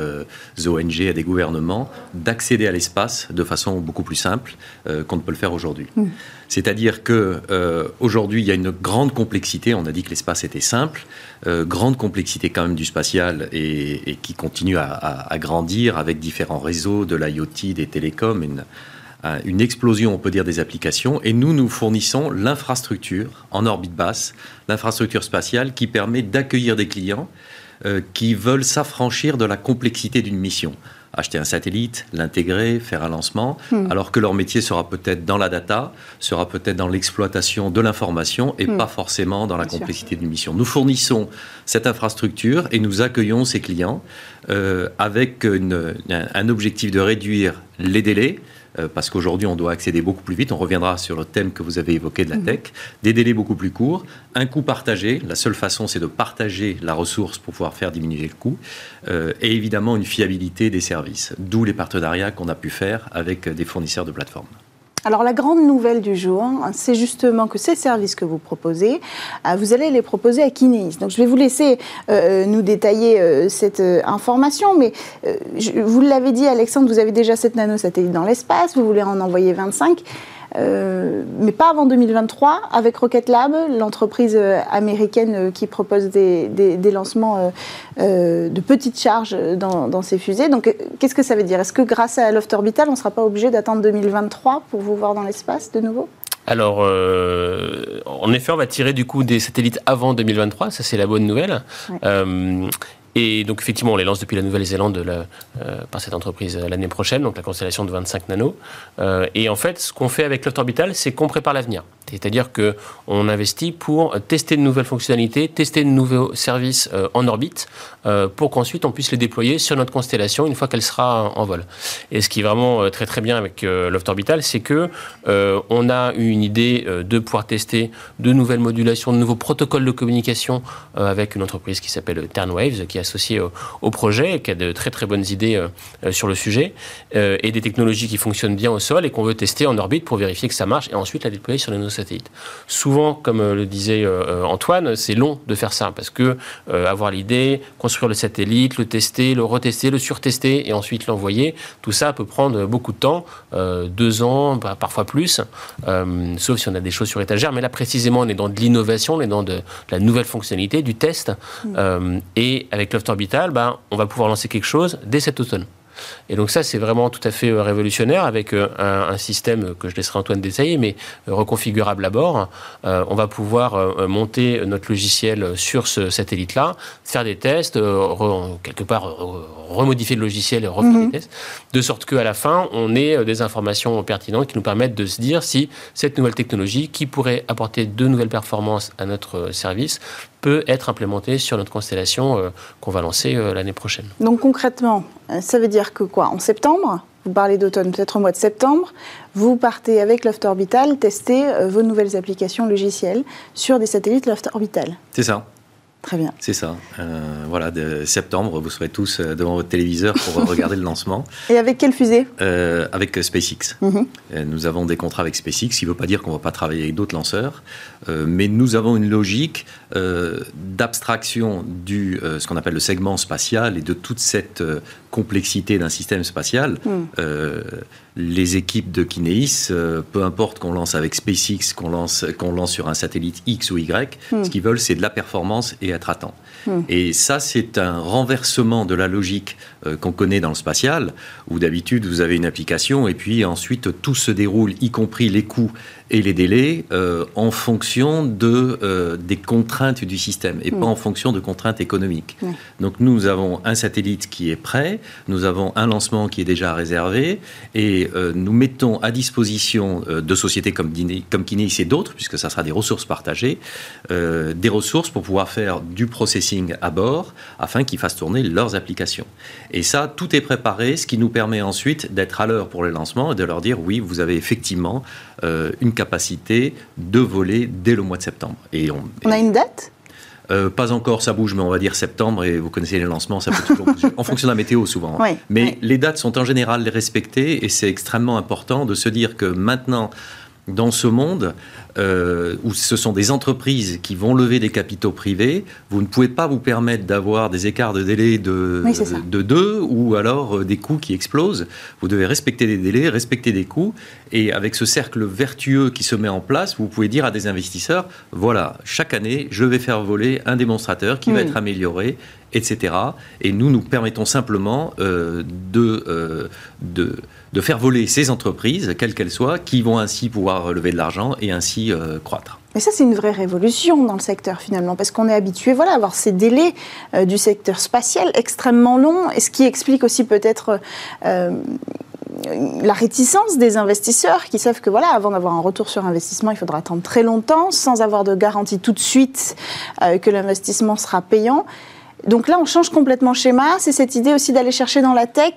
ONG, à des gouvernements d'accéder à l'espace de façon beaucoup plus simple qu'on ne peut le faire aujourd'hui. Mhm. C'est-à-dire que euh, aujourd'hui, il y a une grande complexité. On a dit que l'espace était simple, euh, grande complexité quand même du spatial et, qui continue à, grandir avec différents réseaux, de l'IoT, des télécoms, une, une explosion, on peut dire, des applications. Et nous, nous fournissons l'infrastructure en orbite basse, l'infrastructure spatiale qui permet d'accueillir des clients euh, qui veulent s'affranchir de la complexité d'une mission acheter un satellite, l'intégrer, faire un lancement, hmm. alors que leur métier sera peut-être dans la data, sera peut-être dans l'exploitation de l'information et hmm. pas forcément dans la complexité d'une mission. Nous fournissons cette infrastructure et nous accueillons ces clients euh, avec un objectif de réduire les délais, euh, parce qu'aujourd'hui on doit accéder beaucoup plus vite. On reviendra sur le thème que vous avez évoqué de la mhm. tech. Des délais beaucoup plus courts, un coût partagé. La seule façon, c'est de partager la ressource pour pouvoir faire diminuer le coût. Euh, et évidemment, une fiabilité des services. D'où les partenariats qu'on a pu faire avec des fournisseurs de plateformes. Alors la grande nouvelle du jour, c'est justement que ces services que vous proposez, euh, vous allez les proposer à Kineis. Donc je vais vous laisser euh, nous détailler euh, cette information, mais vous l'avez dit Alexandre, vous avez déjà 7 nanosatellites dans l'espace, vous voulez en envoyer 25. Euh, mais pas avant 2023, avec Rocket Lab, l'entreprise euh, américaine euh, qui propose des, lancements de petites charges dans, dans ces fusées. Donc, qu'est-ce que ça veut dire? Est-ce que grâce à Loft Orbital, on ne sera pas obligé d'attendre 2023 pour vous voir dans l'espace de nouveau? Alors, en effet, on va tirer du coup des satellites avant 2023, ça c'est la bonne nouvelle. Et donc, effectivement, on les lance depuis la Nouvelle-Zélande euh, par cette entreprise euh, l'année prochaine, donc la constellation de 25 nanos. Euh, et en fait, ce qu'on fait avec Loft Orbital, c'est qu'on prépare l'avenir. C'est-à-dire qu'on investit pour tester de nouvelles fonctionnalités, tester de nouveaux services euh, en orbite, pour qu'ensuite on puisse les déployer sur notre constellation une fois qu'elle sera en vol. Et ce qui est vraiment très très bien avec Loft Orbital, c'est que on a eu une idée de pouvoir tester de nouvelles modulations, de nouveaux protocoles de communication avec une entreprise qui s'appelle Turnwaves, qui est associée au, au, projet et qui a de très très bonnes idées sur le sujet, et des technologies qui fonctionnent bien au sol et qu'on veut tester en orbite pour vérifier que ça marche et ensuite la déployer sur nos satellites. Souvent, comme le disait Antoine, c'est long de faire ça parce que avoir l'idée, construire le satellite, le tester, le retester, le surtester et ensuite l'envoyer. Tout ça peut prendre beaucoup de temps, euh, deux ans, bah, parfois plus, euh, sauf si on a des choses sur étagère. Mais là, précisément, on est dans de l'innovation, on est dans de, la nouvelle fonctionnalité, du test. Mm. Euh, et avec Loft Orbital, bah, on va pouvoir lancer quelque chose dès cet automne. Et donc ça, c'est vraiment tout à fait euh, révolutionnaire avec euh, un, système que je laisserai Antoine détailler, mais euh, reconfigurable à bord. on va pouvoir monter notre logiciel sur ce satellite-là, faire des tests, quelque part remodifier le logiciel et refaire mhm. des tests, de sorte qu'à la fin, on ait des informations pertinentes qui nous permettent de se dire si cette nouvelle technologie, qui pourrait apporter de nouvelles performances à notre service, peut être implémentée sur notre constellation qu'on va lancer l'année prochaine. Donc concrètement, ça veut dire que quoi? En septembre? Vous parlez d'automne, peut-être au mois de septembre, vous partez avec Loft Orbital tester euh, vos nouvelles applications logicielles sur des satellites Loft Orbital. C'est ça. Très bien. C'est ça. Euh, voilà, de septembre, vous serez tous euh, devant votre téléviseur pour regarder le lancement. Et avec quelle fusée? Avec SpaceX. Mhm. nous avons des contrats avec SpaceX, ce qui ne veut pas dire qu'on ne va pas travailler avec d'autres lanceurs, mais nous avons une logique d'abstraction du ce qu'on appelle le segment spatial et de toute cette complexité d'un système spatial, hmm. euh, les équipes de Kinéis, euh, peu importe qu'on lance avec SpaceX, qu'on lance, qu'on lance sur un satellite X ou Y, hmm. ce qu'ils veulent, c'est de la performance et être à temps. Et ça, c'est un renversement de la logique euh, qu'on connaît dans le spatial, où d'habitude, vous avez une application et puis ensuite, tout se déroule, y compris les coûts et les délais, en fonction de, des contraintes du système et pas en fonction de contraintes économiques. Donc, nous avons un satellite qui est prêt, nous avons un lancement qui est déjà réservé et euh, nous mettons à disposition euh, de sociétés comme, comme Kineis et d'autres, puisque ça sera des ressources partagées, euh, des ressources pour pouvoir faire du processing à bord afin qu'ils fassent tourner leurs applications. Et ça, tout est préparé, ce qui nous permet ensuite d'être à l'heure pour les lancements et de leur dire oui, vous avez effectivement une capacité de voler dès le mois de septembre. Et on, on a une date? Euh, pas encore, ça bouge, mais on va dire septembre, et vous connaissez les lancements, ça peut toujours bouger, en fonction de la météo souvent. Hein. mais les dates sont en général respectées, et c'est extrêmement important de se dire que maintenant, dans ce monde euh, où ce sont des entreprises qui vont lever des capitaux privés, vous ne pouvez pas vous permettre d'avoir des écarts de délai de, de deux ou alors euh, des coûts qui explosent. Vous devez respecter des délais, respecter des coûts. Et avec ce cercle vertueux qui se met en place, vous pouvez dire à des investisseurs, voilà, chaque année, je vais faire voler un démonstrateur qui va être amélioré, etc. Et nous, nous permettons simplement euh, de, de de faire voler ces entreprises, quelles qu'elles soient, qui vont ainsi pouvoir lever de l'argent et ainsi euh, croître. Mais ça, c'est une vraie révolution dans le secteur finalement, parce qu'on est habitué voilà, à avoir ces délais euh, du secteur spatial extrêmement longs, et ce qui explique aussi peut-être euh, la réticence des investisseurs qui savent que voilà, avant d'avoir un retour sur investissement, il faudra attendre très longtemps, sans avoir de garantie tout de suite que l'investissement sera payant. Donc là, on change complètement schéma. C'est cette idée aussi d'aller chercher dans la tech,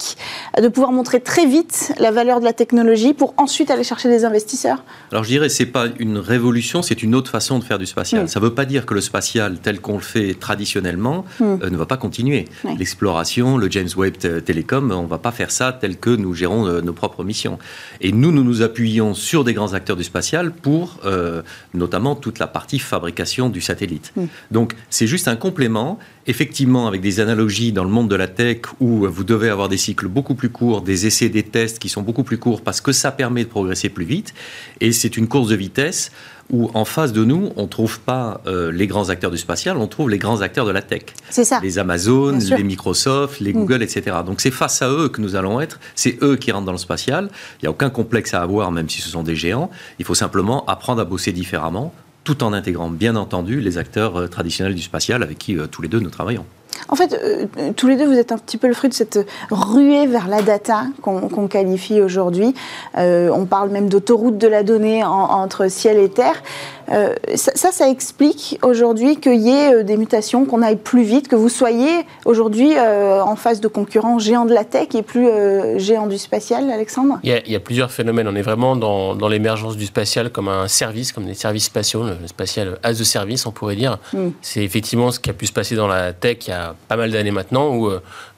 de pouvoir montrer très vite la valeur de la technologie pour ensuite aller chercher des investisseurs. Alors je dirais, c'est pas une révolution, c'est une autre façon de faire du spatial. Ça ne veut pas dire que le spatial tel qu'on le fait traditionnellement hmm. euh, ne va pas continuer. L'exploration, le James Webb Telecom, on ne va pas faire ça tel que nous gérons euh, nos propres missions. Et nous, nous nous appuyons sur des grands acteurs du spatial pour euh, notamment toute la partie fabrication du satellite. Hmm. Donc c'est juste un complément effectivement avec des analogies dans le monde de la tech où vous devez avoir des cycles beaucoup plus courts, des essais, des tests qui sont beaucoup plus courts parce que ça permet de progresser plus vite. Et c'est une course de vitesse où en face de nous, on ne trouve pas euh, les grands acteurs du spatial, on trouve les grands acteurs de la tech. C'est ça. Les Amazon, les Microsoft, les mm. Google, etc. Donc c'est face à eux que nous allons être, c'est eux qui rentrent dans le spatial. Il n'y a aucun complexe à avoir, même si ce sont des géants. Il faut simplement apprendre à bosser différemment tout en intégrant bien entendu les acteurs euh, traditionnels du spatial avec qui euh, tous les deux nous travaillons. En fait, euh, tous les deux, vous êtes un petit peu le fruit de cette ruée vers la data qu'on qualifie aujourd'hui. Euh, on parle même d'autoroute de la donnée entre ciel et terre. Euh, ça, ça, explique aujourd'hui qu'il y ait des mutations, qu'on aille plus vite, que vous soyez aujourd'hui en face de concurrents géants de la tech et plus géants du spatial, Alexandre? Il y, a, plusieurs phénomènes. On est vraiment dans, dans l'émergence du spatial comme un service, comme des services spatiaux, le spatial as de service, on pourrait dire. Mm. C'est effectivement ce qui a pu se passer dans la tech il y a pas mal d'années maintenant, où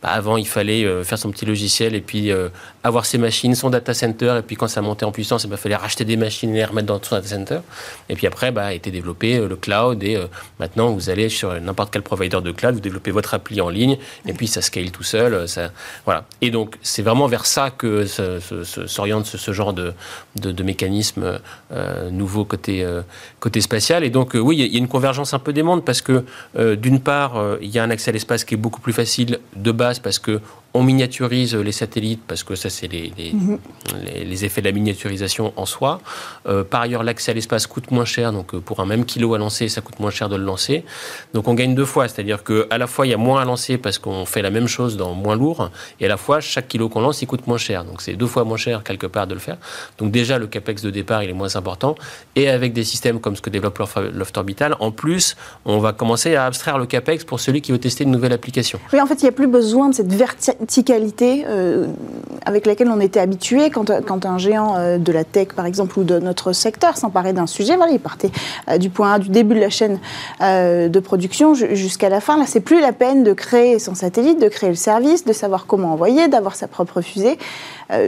bah, avant il fallait faire son petit logiciel et puis avoir ses machines, son data center, et puis quand ça montait en puissance, il bah, fallait racheter des machines et les remettre dans son data center. Et puis après, bah, a été développé euh, le cloud et euh, maintenant vous allez sur n'importe quel provider de cloud, vous développez votre appli en ligne et puis ça scale tout seul. Euh, ça, voilà. Et donc c'est vraiment vers ça que s'oriente ce, genre de, de, mécanisme nouveau côté, côté spatial. Et donc oui, il y a une convergence un peu des mondes parce que d'une part, il y a un accès à l'espace qui est beaucoup plus facile de base parce que on miniaturise les satellites parce que ça, c'est les, les, mhm. effets de la miniaturisation en soi. Euh, par ailleurs, l'accès à l'espace coûte moins cher. Donc, euh, pour un même kilo à lancer, ça coûte moins cher de le lancer. Donc, on gagne deux fois. C'est-à-dire qu'à la fois, il y a moins à lancer parce qu'on fait la même chose dans moins lourd. Et à la fois, chaque kilo qu'on lance, il coûte moins cher. Donc, c'est deux fois moins cher quelque part de le faire. Donc, déjà, le capex de départ, il est moins important. Et avec des systèmes comme ce que développe Loft Orbital, en plus, on va commencer à abstraire le capex pour celui qui veut tester une nouvelle application. Oui, en fait, il n'y a plus besoin de cette verticalité verticalité euh, avec laquelle on était habitué quand, un géant euh, de la tech, par exemple, ou de notre secteur s'emparait d'un sujet. Il partait euh, du point A, du début de la chaîne de production jusqu'à la fin. Là, c'est plus la peine de créer son satellite, de créer le service, de savoir comment envoyer, d'avoir sa propre fusée.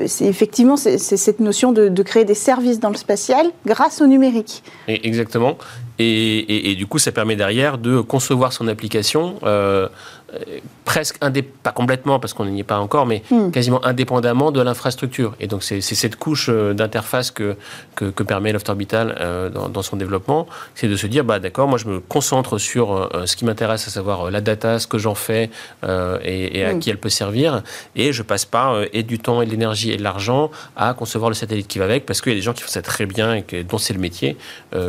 c'est effectivement c'est cette notion de, créer des services dans le spatial grâce au numérique. Exactement. Et, du coup, ça permet derrière de concevoir son application presque pas complètement parce qu'on n'y est pas encore, mais hmm. quasiment indépendamment de l'infrastructure. Et donc c'est cette couche euh, d'interface que, que, permet Loft Orbital euh, dans, son développement, c'est de se dire bah d'accord, moi je me concentre sur euh, ce qui m'intéresse, à savoir la data, ce que j'en fais et, à hmm. qui elle peut servir, et je passe pas et du temps et de l'énergie et de l'argent à concevoir le satellite qui va avec, parce qu'il y a des gens qui font ça très bien et que, dont c'est le métier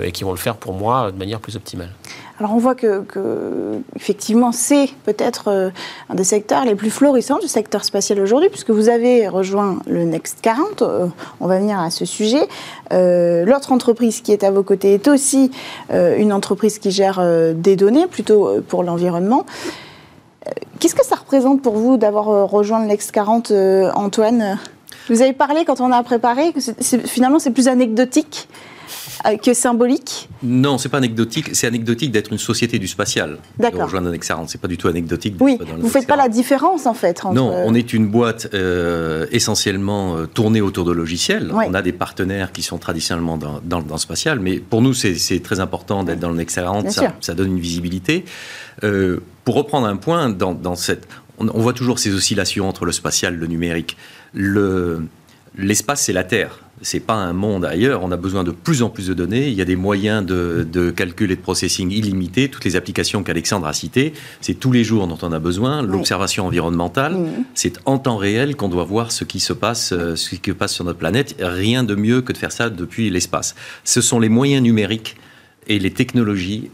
et qui vont le faire pour moi de manière plus optimale. Alors on voit que, effectivement, c'est peut-être euh, un des secteurs les plus florissants du secteur spatial aujourd'hui, puisque vous avez rejoint le Next 40. Euh, on va venir à ce sujet. Euh, l'autre entreprise qui est à vos côtés est aussi une entreprise qui gère des données, plutôt pour l'environnement. Qu'est-ce que ça représente pour vous d'avoir rejoint le Next 40, Antoine? Vous avez parlé quand on a préparé que finalement c'est plus anecdotique que symbolique Non, c'est pas anecdotique. C'est anecdotique d'être une société du spatial. D'accord. Rejoindre 40, c'est pas du tout anecdotique. Oui, vous faites pas la différence en fait. Entre... Non, on est une boîte euh, essentiellement euh, tournée autour de logiciels. On a des partenaires qui sont traditionnellement dans, dans, dans le spatial, mais pour nous c'est très important d'être dans le Next 40. Ça, ça, donne une visibilité. pour reprendre un point, dans, dans cette, on, on, voit toujours ces oscillations entre le spatial et le numérique. Le l'espace, c'est la Terre. C'est pas un monde ailleurs. On a besoin de plus en plus de données. Il y a des moyens de, calcul et de processing illimités. Toutes les applications qu'Alexandre a citées, c'est tous les jours dont on a besoin. L'observation environnementale, c'est en temps réel qu'on doit voir ce qui se passe, euh, ce qui se passe sur notre planète. Rien de mieux que de faire ça depuis l'espace. Ce sont les moyens numériques et les technologies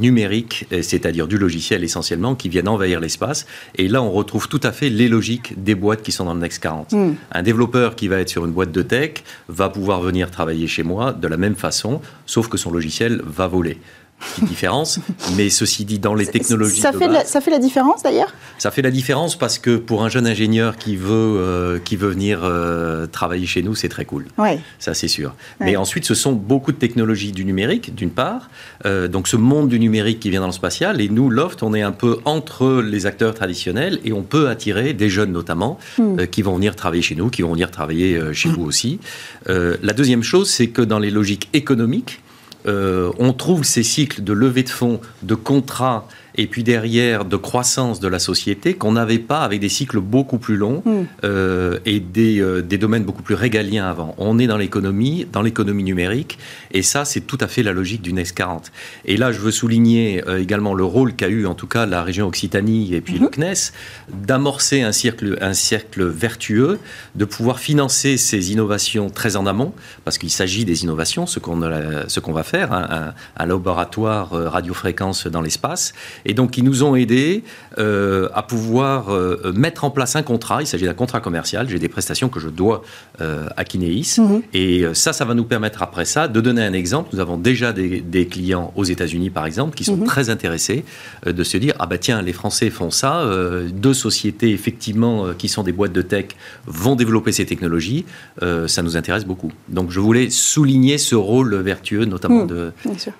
numériques, euh, c'est-à-dire du logiciel essentiellement, qui viennent envahir l'espace. Et là, on retrouve tout à fait les logiques des boîtes qui sont dans le Next 40. Hmm. Un développeur qui va être sur une boîte de tech va pouvoir venir travailler chez moi de la même façon, sauf que son logiciel va voler petite différence. Mais ceci dit, dans les technologies. Ça, fait, la, ça fait la différence d'ailleurs? Ça fait la différence parce que pour un jeune ingénieur qui veut, euh, qui veut venir euh, travailler chez nous, c'est très cool. Ouais. Ça, c'est sûr. Mais ensuite, ce sont beaucoup de technologies du numérique, d'une part. Euh, donc, ce monde du numérique qui vient dans le spatial. Et nous, Loft, on est un peu entre les acteurs traditionnels et on peut attirer des jeunes notamment hmm. qui vont venir travailler chez nous, qui vont venir travailler chez vous aussi. la deuxième chose, c'est que dans les logiques économiques, on trouve ces cycles de levée de fonds, de contrats et puis derrière de croissance de la société qu'on n'avait pas avec des cycles beaucoup plus longs hmm. euh, et euh, des, domaines beaucoup plus régaliens avant. On est dans l'économie, dans l'économie numérique, et ça, c'est tout à fait la logique du Next 40. Et là, je veux souligner euh, également le rôle qu'a eu, en tout cas, la région Occitanie et puis le mhm. CNES, d'amorcer un cercle, un cercle vertueux, de pouvoir financer ces innovations très en amont, parce qu'il s'agit des innovations, ce qu'on qu'on va faire, hein, un, un, laboratoire radiofréquence dans l'espace, Et donc, ils nous ont aidés à pouvoir mettre en place un contrat. Il s'agit d'un contrat commercial. J'ai des prestations que je dois à Kineis. Mhm. Et ça, ça va nous permettre après ça de donner un exemple. Nous avons déjà des, clients aux États-Unis, par exemple, qui sont mhm. très intéressés de se dire ah bah tiens, les Français font ça. deux sociétés effectivement qui sont des boîtes de tech vont développer ces technologies. ça nous intéresse beaucoup. Donc, je voulais souligner ce rôle vertueux, notamment hmm, de,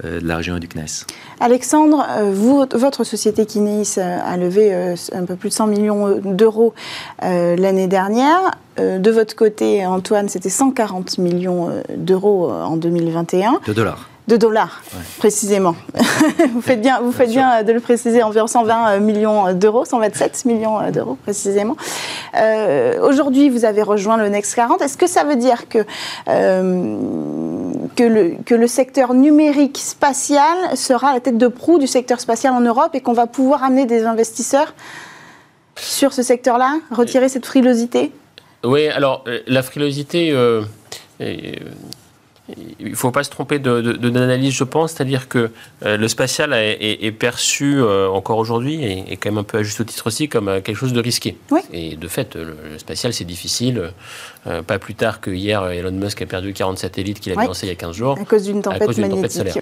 euh, de, la région du CNES. Alexandre, euh, vous, votre société Kineis euh, a levé un peu plus de 100 millions d'euros l'année dernière. De votre côté, Antoine, c'était 140 millions d'euros en 2021. De dollars de dollars, précisément. vous faites bien, vous faites bien, de le préciser, environ 120 euh, millions d'euros, 127 millions euh, d'euros précisément. Euh, aujourd'hui, vous avez rejoint le Next 40. Est-ce que ça veut dire que, que, le, que le secteur numérique spatial sera la tête de proue du secteur spatial en Europe et qu'on va pouvoir amener des investisseurs sur ce secteur-là, retirer cette frilosité? Oui, alors la frilosité il ne faut pas se tromper d'analyse, je pense. C'est-à-dire que euh, le spatial est, perçu euh, encore aujourd'hui, et, quand même un peu à juste titre aussi, comme euh, quelque chose de risqué. Et de fait, le, spatial, c'est difficile. Pas plus tard que hier, Elon Musk a perdu 40 satellites qu'il avait lancés il y a 15 jours. À cause d'une tempête, magnétique. solaire.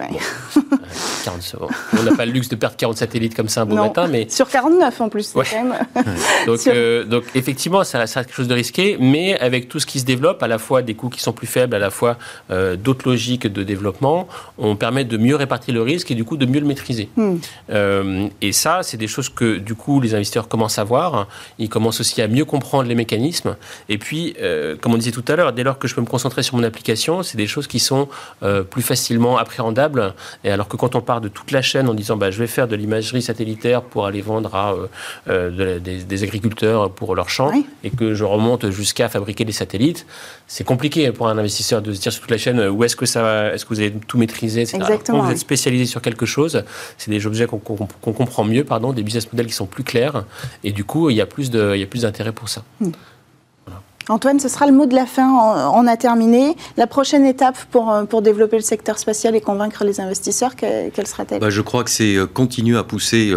on n'a pas le luxe de perdre 40 satellites comme ça un beau matin. Mais... Sur 49 en plus, quand même. donc, donc, effectivement, ça, ça, quelque chose de risqué, mais avec tout ce qui se développe, à la fois des coûts qui sont plus faibles, à la fois d'autres logiques de développement, on permet de mieux répartir le risque et du coup de mieux le maîtriser. Hmm. Euh, et ça, c'est des choses que du coup les investisseurs commencent à voir. Ils commencent aussi à mieux comprendre les mécanismes. Et puis, euh, comme on disait tout à l'heure, dès lors que je peux me concentrer sur mon application, c'est des choses qui sont euh, plus facilement appréhendables. Et alors que quand on part de toute la chaîne en disant bah, je vais faire de l'imagerie satellitaire pour aller vendre à des, agriculteurs pour leurs champs et que je remonte jusqu'à fabriquer des satellites, c'est compliqué pour un investisseur de se dire sur toute la chaîne où est-ce que ça, est-ce que vous avez tout maîtrisé, etc. Exactement, Quand vous êtes spécialisé sur quelque chose, c'est des objets qu'on comprend mieux, pardon, des business models qui sont plus clairs, et du coup, il y a plus de, il y a plus d'intérêt pour ça. Hmm. Antoine, ce sera le mot de la fin. On a terminé. La prochaine étape pour, euh, pour développer le secteur spatial et convaincre les investisseurs, quelle sera-t-elle? Bah, Je crois que c'est euh, continuer à pousser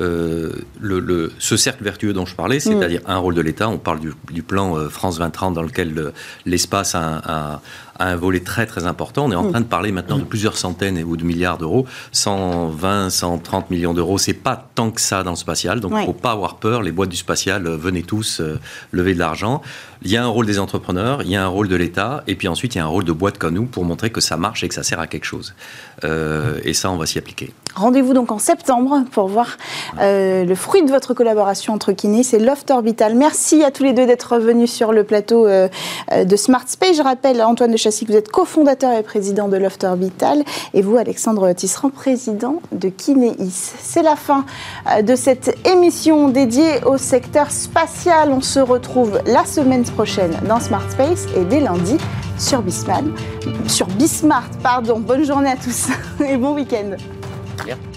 euh, euh, le, ce cercle vertueux dont je parlais, c'est-à-dire mm. un rôle de l'État. On parle du, plan euh, France 2030 dans lequel l'espace a, un volet très très important. On est en mm. train de parler maintenant de plusieurs centaines ou de milliards d'euros, 120, 130 millions d'euros. C'est pas tant que ça dans le spatial, donc il ne faut pas avoir peur. Les boîtes du spatial, euh, venez tous lever de l'argent. Il y a un rôle des entrepreneurs, il y a un rôle de l'État, et puis ensuite il y a un rôle de boîtes comme nous pour montrer que ça marche et que ça sert à quelque chose. et ça, on va s'y appliquer. Rendez-vous donc en septembre pour voir euh, le fruit de votre collaboration entre Kiné, c'est Loft Orbital. Merci à tous les deux d'être venus sur le plateau euh, euh, de Smart Space. Je rappelle, Antoine de Chassy, que vous êtes cofondateur et président de Loft Orbital, et vous, Alexandre Tisserand, président de Kinéis. C'est la fin de cette émission dédiée au secteur spatial. On se retrouve la semaine prochaine dans Smart Space et dès lundi sur Bismart. Sur Bismart, pardon. Bonne journée à tous et bon week-end. 行？